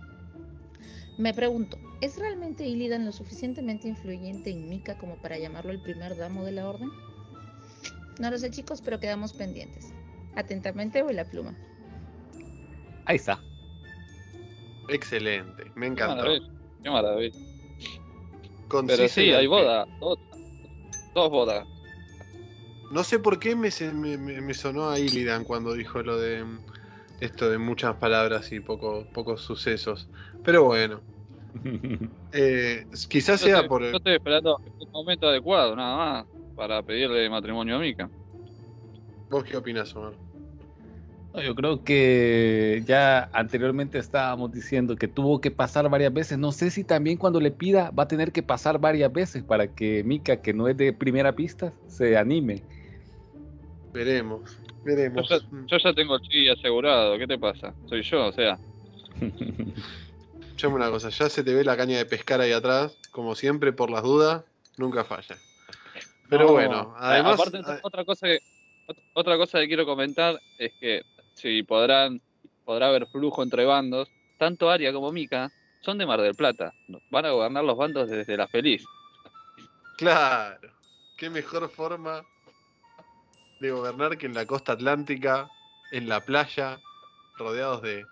S5: Me pregunto, ¿es realmente Illidan lo suficientemente influyente en Mika como para llamarlo el primer damo de la orden? No lo sé chicos, pero quedamos pendientes. Atentamente, voy la pluma.
S2: Ahí está.
S1: Excelente, me
S3: Qué maravilla. Qué maravilla. Pero sí, hay boda. Dos, dos bodas.
S1: No sé por qué me, se- me, sonó a Illidan cuando dijo lo de esto de muchas palabras y poco, pocos sucesos. Pero bueno, (laughs) Eh, quizás
S3: Yo
S1: sea
S3: estoy,
S1: por.
S3: yo estoy esperando el momento adecuado, nada más, para pedirle matrimonio a Mika.
S1: ¿Vos qué opinás, Omar?
S2: No, Yo creo que ya anteriormente estábamos diciendo que tuvo que pasar varias veces. No sé si también cuando le pida va a tener que pasar varias veces para que Mika, que no es de primera pista, se anime.
S1: Veremos,
S3: Yo
S1: veremos.
S3: ya, yo ya tengo el chi asegurado, ¿qué te pasa? Soy yo, o sea. (laughs)
S1: Escuchame una cosa, ya se te ve la caña de pescar ahí atrás, como siempre, por las dudas, nunca falla. Pero
S3: No,
S1: bueno, además.
S3: aparte, otra cosa que ot- otra cosa que quiero comentar es que si podrán podrá haber flujo entre bandos, tanto Aria como Mika son de Mar del Plata. Van a gobernar los bandos desde la feliz.
S1: Claro, qué mejor forma de gobernar que en la costa atlántica, en la playa, rodeados de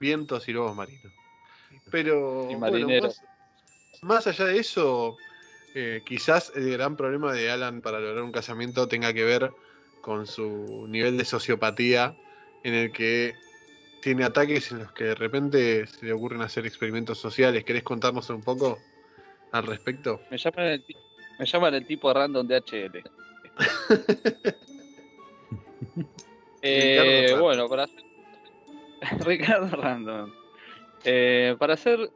S1: vientos y lobos marinos. Pero
S3: Y
S1: bueno,
S3: marineros.
S1: más, más allá de eso, eh, quizás el gran problema de Alan para lograr un casamiento tenga que ver con su nivel de sociopatía, en el que tiene ataques en los que de repente se le ocurren hacer experimentos sociales. ¿Querés contarnos un poco al respecto?
S3: Me llaman el, ti- me llaman el tipo random de HL. (laughs) Eh, bueno, para hacer... (laughs) Ricardo Random. Eh, para hacer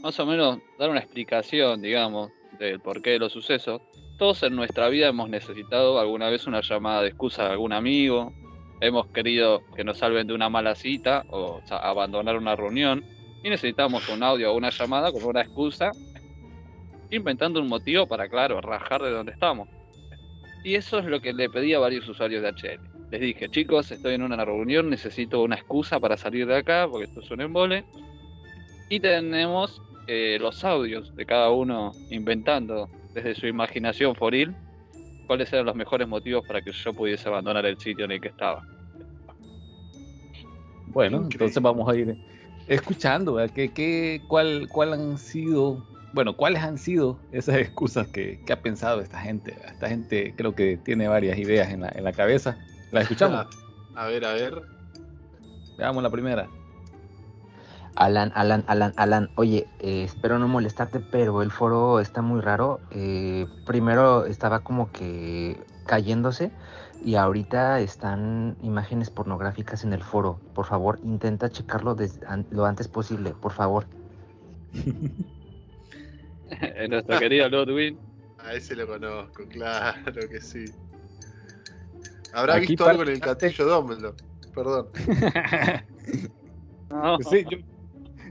S3: más o menos dar una explicación, digamos, del porqué de los sucesos, todos en nuestra vida hemos necesitado alguna vez una llamada de excusa de algún amigo, hemos querido que nos salven de una mala cita o abandonar una reunión y necesitamos un audio o una llamada con una excusa, inventando un motivo para, claro, rajar de donde estamos. Y eso es lo que le pedí a varios usuarios de HL. Les dije, chicos, estoy en una reunión, necesito una excusa para salir de acá, porque esto es un embole. Y tenemos eh, los audios de cada uno inventando desde su imaginación foril cuáles eran los mejores motivos para que yo pudiese abandonar el sitio en el que estaba.
S2: Bueno,
S1: Increíble.
S2: entonces vamos a ir escuchando. ¿Qué, qué, cuál, cuál han sido, bueno, cuáles han sido esas excusas que, que ha pensado esta gente. Esta gente creo que tiene varias ideas en la, en la cabeza. ¿La escuchamos? (laughs)
S1: A ver, a ver.
S2: Veamos la primera.
S6: Alan, Alan, Alan, Alan, oye, eh, espero no molestarte, pero el foro está muy raro. Eh, primero estaba como que cayéndose y ahorita están imágenes pornográficas en el foro. Por favor, intenta checarlo des- an- lo antes posible, por favor. (laughs)
S3: Nuestro querido Ludwig.
S1: A ese lo conozco, claro que sí. Habrá
S2: Aquí
S1: visto algo en el castillo Dumbledore. Perdón. (laughs) (laughs)
S3: No,
S2: sí, yo,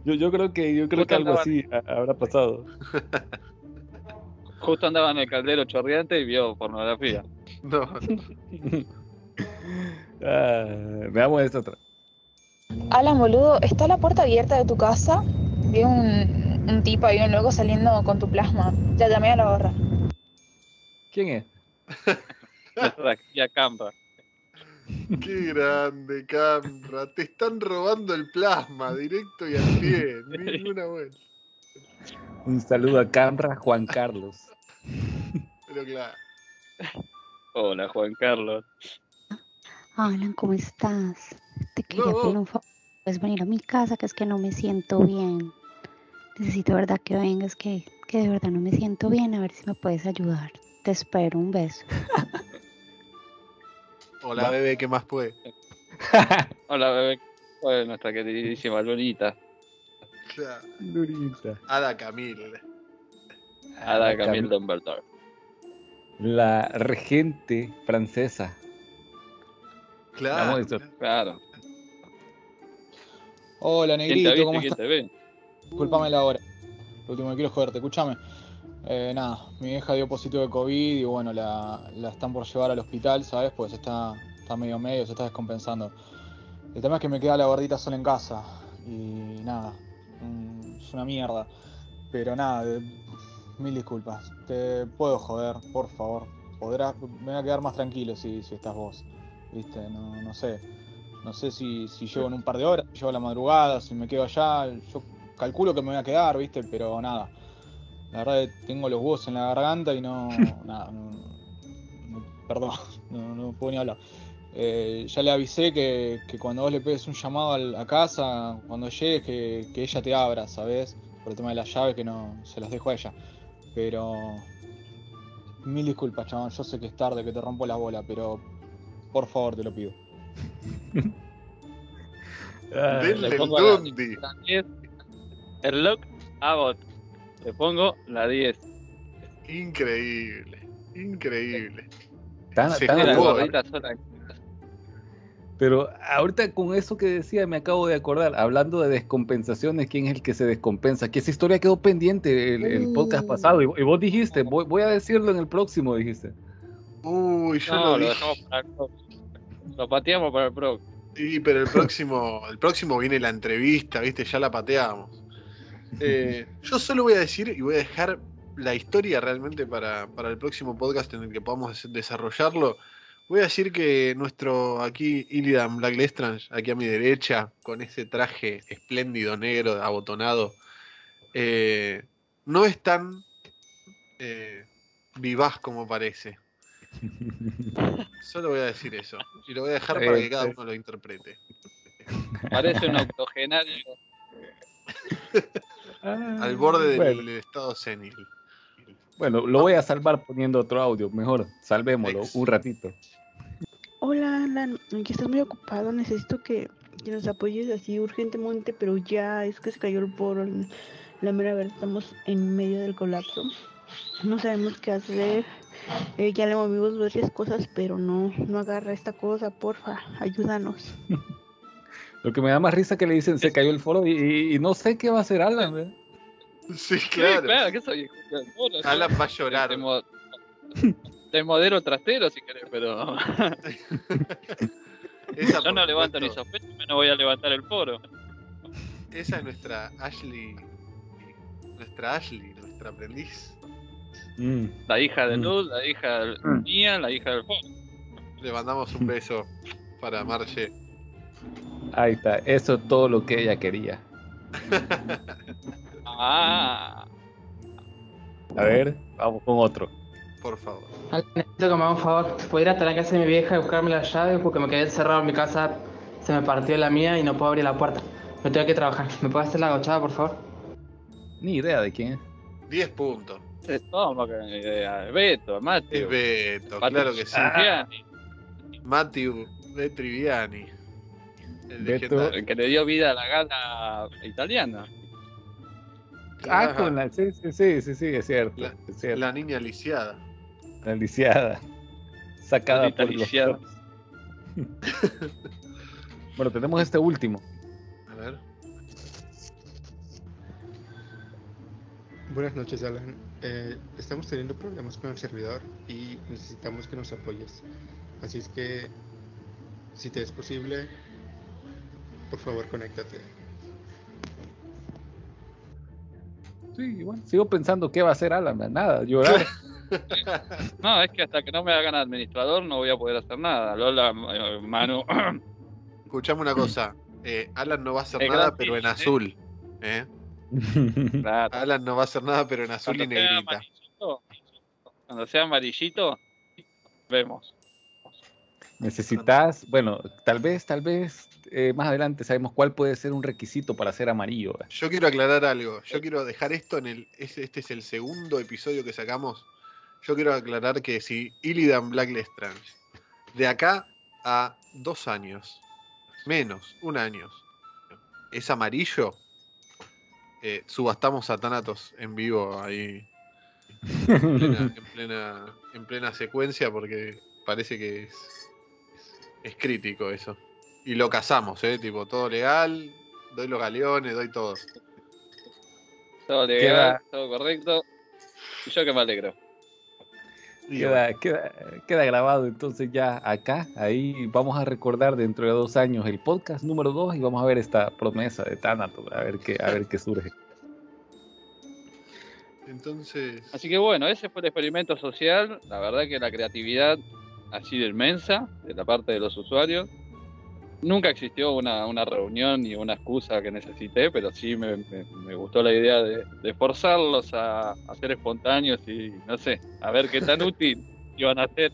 S2: yo, yo creo que yo creo que algo así ha- habrá pasado. (laughs)
S3: Justo andaba en el caldero chorreante y vio pornografía.
S1: No, (laughs)
S2: Ah, veamos esta otra.
S7: Alan, boludo, ¿está la puerta abierta de tu casa? Vi un, un tipo ahí, un loco saliendo con tu plasma. Ya llamé a la barra.
S2: ¿Quién (laughs) es?
S3: Nuestra guía Campa. (laughs)
S1: qué grande, Camra. Te están robando el plasma directo y al pie. (laughs) Ninguna buena.
S2: Un saludo a Camra Juan Carlos. (laughs)
S1: Pero claro.
S3: Hola, Juan Carlos.
S8: Alan, ¿cómo estás? Te quería
S1: No.
S8: pedir un favor. Puedes venir a mi casa, que es que no me siento bien. Necesito, verdad, que vengas, que, que de verdad no me siento bien. A ver si me puedes ayudar. Te espero, un beso.
S1: Hola, bebé, ¿qué más puede? (laughs)
S3: Hola, bebé. Hola, nuestra queridísima Lunita.
S1: Claro.
S2: Lurita.
S1: Ada Camille.
S3: Ada
S2: Ah,
S3: Camille
S2: Cam-
S3: Dumbledore.
S2: La regente francesa.
S1: Claro.
S3: Claro.
S9: Hola,
S3: ¿Quién te ha
S9: negrito, ¿cómo estás? Disculpame la hora. Lo último que quiero es joderte, escúchame. Eh, nada, mi vieja dio positivo de COVID y bueno, la, la están por llevar al hospital, ¿sabes? Pues está, está medio medio, se está descompensando. El tema es que me queda la gordita sola en casa y nada, mm, es una mierda. Pero nada, mil disculpas. Te puedo joder, por favor. Podrás, me voy a quedar más tranquilo si, si estás vos. ¿Viste? No, no sé. No sé si, si llego en un par de horas, si llego a la madrugada, si me quedo allá. Yo calculo que me voy a quedar, ¿viste? Pero nada. La verdad que tengo los huevos en la garganta y no. (laughs) nada. no- no- perdón, no, no puedo ni hablar. Eh, ya le avisé que, que cuando vos le pegues un llamado al- a casa, cuando llegues, que, que ella te abra, ¿sabes? por el tema de las llaves que no se las dejo a ella. Pero mil disculpas, chabón, yo sé que es tarde, que te rompo la bola, pero por favor te lo pido. (laughs)
S2: Ah,
S1: Denle
S3: Le
S1: el dundi.
S3: la 10. El lock Abbott. Le pongo la 10.
S1: Increíble. Increíble.
S2: tan-
S1: Se
S2: tan. Pero ahorita con eso que decía me acabo de acordar, hablando de descompensaciones, ¿quién es el que se descompensa? Que esa historia quedó pendiente el, el podcast
S5: Uh.
S2: pasado y, y vos dijiste, voy, voy a decirlo en el próximo, dijiste.
S1: Uy, yo
S3: No,
S1: lo
S3: lo
S1: dije.
S3: dejamos para el próximo. Lo pateamos para el próximo.
S1: Sí, pero el próximo, el próximo viene la entrevista, ¿viste? Ya la pateamos. Eh, yo solo voy a decir y voy a dejar la historia realmente para, para el próximo podcast en el que podamos des- desarrollarlo. Voy a decir que nuestro aquí Illidan Black Lestrange, aquí a mi derecha, con ese traje espléndido negro, abotonado, eh, no es tan eh, vivaz como parece. Solo voy a decir eso. Y lo voy a dejar para que cada uno lo interprete.
S3: Parece un octogenario. (laughs)
S1: Al borde del,
S2: Bueno,
S1: del estado senil.
S2: bueno, lo voy a salvar poniendo otro audio, mejor, salvémoslo
S1: Ex.
S2: un ratito.
S10: Hola, Alan, aunque estás muy ocupado, necesito que, que nos apoyes así urgentemente, pero ya es que se cayó el poro. La mera verdad, estamos en medio del colapso. No sabemos qué hacer. Eh, ya le movimos varias cosas, pero no, no agarra esta cosa, porfa, ayúdanos. (laughs)
S2: Lo que me da más risa que le dicen, se cayó el foro y, y- y no sé qué va a hacer Alan. ¿eh?
S1: Sí,
S3: Sí,
S1: claro.
S3: claro, que soy Bueno,
S1: Alan va a
S3: te,
S1: llorar.
S3: mo- te modelo trastero si querés, pero (laughs)
S1: Esa, (laughs)
S3: yo no levanto ni sospecho, menos voy a levantar el foro.
S1: Esa es nuestra Ashley. Nuestra Ashley, nuestra aprendiz.
S2: Mm.
S3: La hija de
S2: Mm.
S3: Luz, la hija
S2: Mm.
S3: mía, la hija del foro.
S1: Le mandamos un beso para Marche.
S2: Ahí está, eso es todo lo que ella quería. (laughs)
S3: Ah,
S2: A ver, vamos con otro.
S1: Por favor.
S11: Necesito que me haga un favor. ¿Puedo ir hasta la casa de mi vieja y buscarme las llaves? Porque me quedé encerrado en mi casa, se me partió la mía y no puedo abrir la puerta. Me tengo que trabajar. ¿Me puedes hacer la gochada, por favor?
S2: Ni idea de quién es.
S1: 10 puntos.
S3: es todo que idea. Beto,
S1: Es
S3: Mateo.
S1: Beto, claro que sí.
S3: Cipriani,
S1: Matthew de Triviani. El
S2: Beto.
S1: legendario.
S3: el que le dio vida a la gala italiana.
S2: Ah,
S1: Ajá.
S2: con la. Sí, sí, sí, sí, sí, es cierto.
S1: La-
S2: es cierto.
S1: La niña lisiada.
S2: La lisiada. Sacada
S3: Maldita
S2: por
S3: lisiada. (laughs)
S2: bueno, tenemos este último.
S1: A ver.
S12: Buenas noches, Alan. Eh, estamos teniendo problemas con el servidor y necesitamos que nos apoyes. Así es que, si te es posible, por favor, conéctate.
S2: Sí, bueno, sigo pensando qué va a hacer Alan. Nada, llorar. (laughs)
S3: No, es que hasta que no me hagan administrador no voy a poder hacer nada. Lola, eh, Manu. (coughs)
S1: Escuchame una cosa. Eh, Alan no va a hacer
S3: Es
S1: nada,
S3: gratis,
S1: pero en
S3: ¿eh?
S1: azul. ¿eh?
S3: Claro.
S1: Alan no va a hacer nada, pero en azul y
S3: Cuando
S1: negrita.
S3: cuando sea amarillito, vemos.
S2: Necesitas, bueno, tal vez, tal vez eh, más adelante sabemos cuál puede ser un requisito para ser amarillo. ¿eh?
S1: Yo quiero aclarar algo. Yo quiero dejar esto en el. Este, es el segundo episodio que sacamos. Yo quiero aclarar que si Illidan Black Lestrange, de acá a dos años, menos, un año, es amarillo, eh, subastamos a Thanatos en vivo ahí. En plena, en plena, en plena secuencia porque parece que es, es crítico eso. Y lo casamos, ¿eh? Tipo, todo legal, doy los galeones, doy todo.
S3: Todo legal,
S2: Queda-
S3: todo correcto. Y yo que me alegro.
S2: Queda, queda, queda grabado entonces ya acá. Ahí vamos a recordar dentro de dos años el podcast número dos y vamos a ver esta promesa de Thanatos, a ver qué, a ver qué surge.
S1: Entonces,
S3: Así que bueno, ese fue el experimento social. La verdad que la creatividad ha sido inmensa de la parte de los usuarios. Nunca existió una, una reunión ni una excusa que necesité, pero sí me, me- me gustó la idea de, de forzarlos a, a ser espontáneos y no sé, a ver qué tan (laughs) útil iban a ser.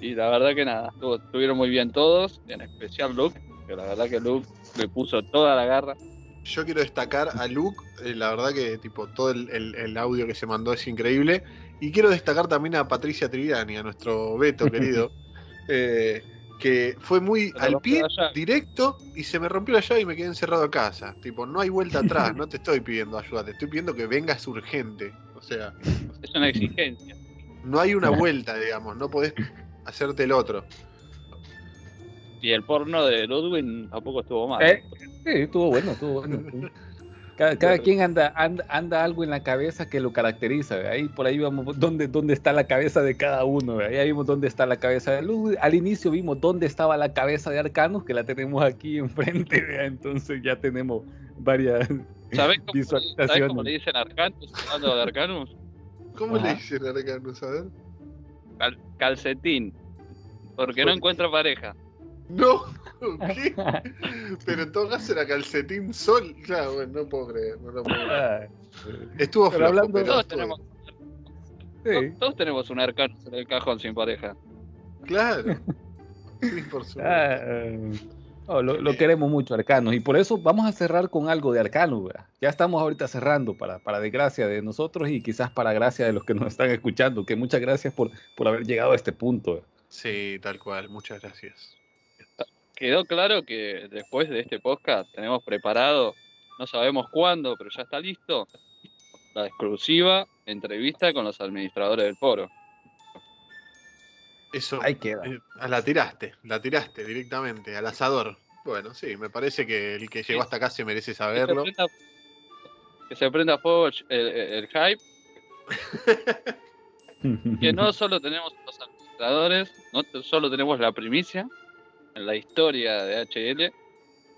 S3: Y la verdad que nada, estuvo- estuvieron muy bien todos, en especial Luke, que la verdad que Luke le puso toda la garra.
S1: yo quiero destacar a Luke, eh, la verdad que tipo todo el, el- el audio que se mandó es increíble. Y quiero destacar también a Patricia Triviani, a nuestro Beto (laughs) querido, eh, que fue muy al pie, directo, y se me rompió la llave y me quedé encerrado a casa. Tipo, no hay vuelta atrás, no te estoy pidiendo ayuda, te estoy pidiendo que vengas urgente. O sea,
S3: Es una exigencia.
S1: no hay una vuelta, digamos, no podés hacerte el otro.
S3: Y el porno de Ludwig tampoco estuvo mal.
S2: Eh, sí, estuvo bueno, estuvo bueno. Cada, cada quien anda, anda, anda algo en la cabeza que lo caracteriza. ¿ve? Ahí por ahí vamos, ¿dónde, dónde está la cabeza de cada uno? ¿ve? Ahí vimos dónde está la cabeza de Ludwig. Al inicio vimos dónde estaba la cabeza de Arcanus, que la tenemos aquí (laughs) enfrente. ¿ve? Entonces ya tenemos varias
S3: ¿Sabés cómo, ¿Sabés
S2: visualizaciones.
S3: cómo le dicen Arcanus? Hablando de Arcanus.
S1: ¿Cómo
S2: Ajá.
S1: le dicen a Arcanus? A ver.
S3: Cal- calcetín. Porque no encuentra pareja.
S1: No, (laughs) ¿qué? Pero en todo caso era calcetín sol. Claro, bueno, no puedo creer. No lo puedo creer. Estuvo
S2: Pero
S1: flojo,
S2: hablando-
S1: pero
S3: Todos
S1: estuvo-
S3: tenemos,
S2: sí.
S3: todos tenemos un Arcanus en el cajón sin pareja.
S1: Claro. (laughs) Sí, por supuesto.
S2: Ah, eh, no, lo, lo queremos mucho, Arcanus, y por eso vamos a cerrar con algo de. ¿verdad? Ya estamos ahorita cerrando para, para desgracia de nosotros y quizás para gracia de los que nos están escuchando. Que muchas gracias por, por haber llegado a este punto. ¿verdad?
S1: Sí, tal cual. Muchas gracias.
S3: Quedó claro que después de este podcast tenemos preparado, no sabemos cuándo, pero ya está listo, la exclusiva entrevista con los administradores del foro.
S1: Eso.
S2: Ahí queda.
S1: eh, la tiraste, la tiraste directamente, al asador. Bueno, sí, me parece que el que llegó hasta acá se merece
S3: Que se
S1: saberlo.
S3: prenda, que se prenda a fuego el, el- el hype, (laughs) que no solo tenemos los administradores, no solo tenemos la primicia en la historia de HL,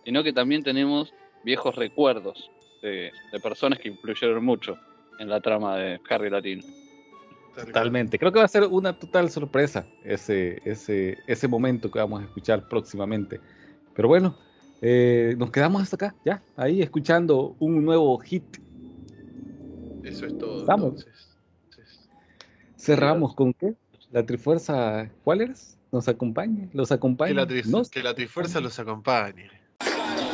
S3: sino que también tenemos viejos recuerdos de, de personas que influyeron mucho en la trama de Harry Latino.
S2: Totalmente. Creo que va a ser una total sorpresa ese, ese, ese momento que vamos a escuchar próximamente. Pero bueno, eh, nos quedamos hasta acá, ya, ahí escuchando un nuevo hit.
S1: Eso es todo. Entonces.
S2: Cerramos con qué? La Trifuerza, ¿cuál eres? ¿Nos acompaña? ¿Los acompaña?
S1: Que la, tri-
S2: Nos-
S1: que la trifuerza los acompañe.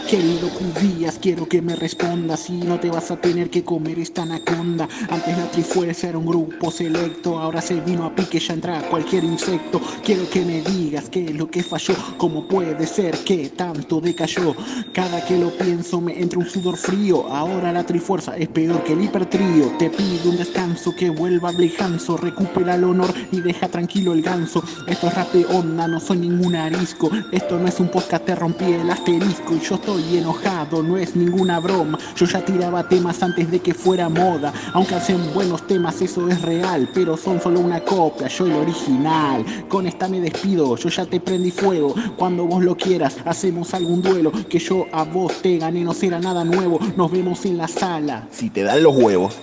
S13: Querido Cubías, quiero que me respondas si no te vas a tener que comer esta anaconda. Antes la Trifuerza era un grupo selecto, ahora se vino a pique, ya entra cualquier insecto. Quiero que me digas qué es lo que falló, cómo puede ser que tanto decayó. Cada que lo pienso me entra un sudor frío, ahora la Trifuerza es peor que el hipertrío. Te pido un descanso, que vuelva Blejanzo, recupera el honor y deja tranquilo el ganso. Esto es rap de onda, no soy ningún arisco. Esto no es un podcast, te rompí el asterisco y yo estoy enojado, no es ninguna broma. Yo ya tiraba temas antes de que fuera moda, aunque hacen buenos temas, eso es real, pero son solo una copia, yo el original. Con esta me despido, yo ya te prendí fuego. Cuando vos lo quieras, hacemos algún duelo. Que yo a vos te gané, no será nada nuevo. Nos vemos en la sala.
S14: Si te dan los huevos.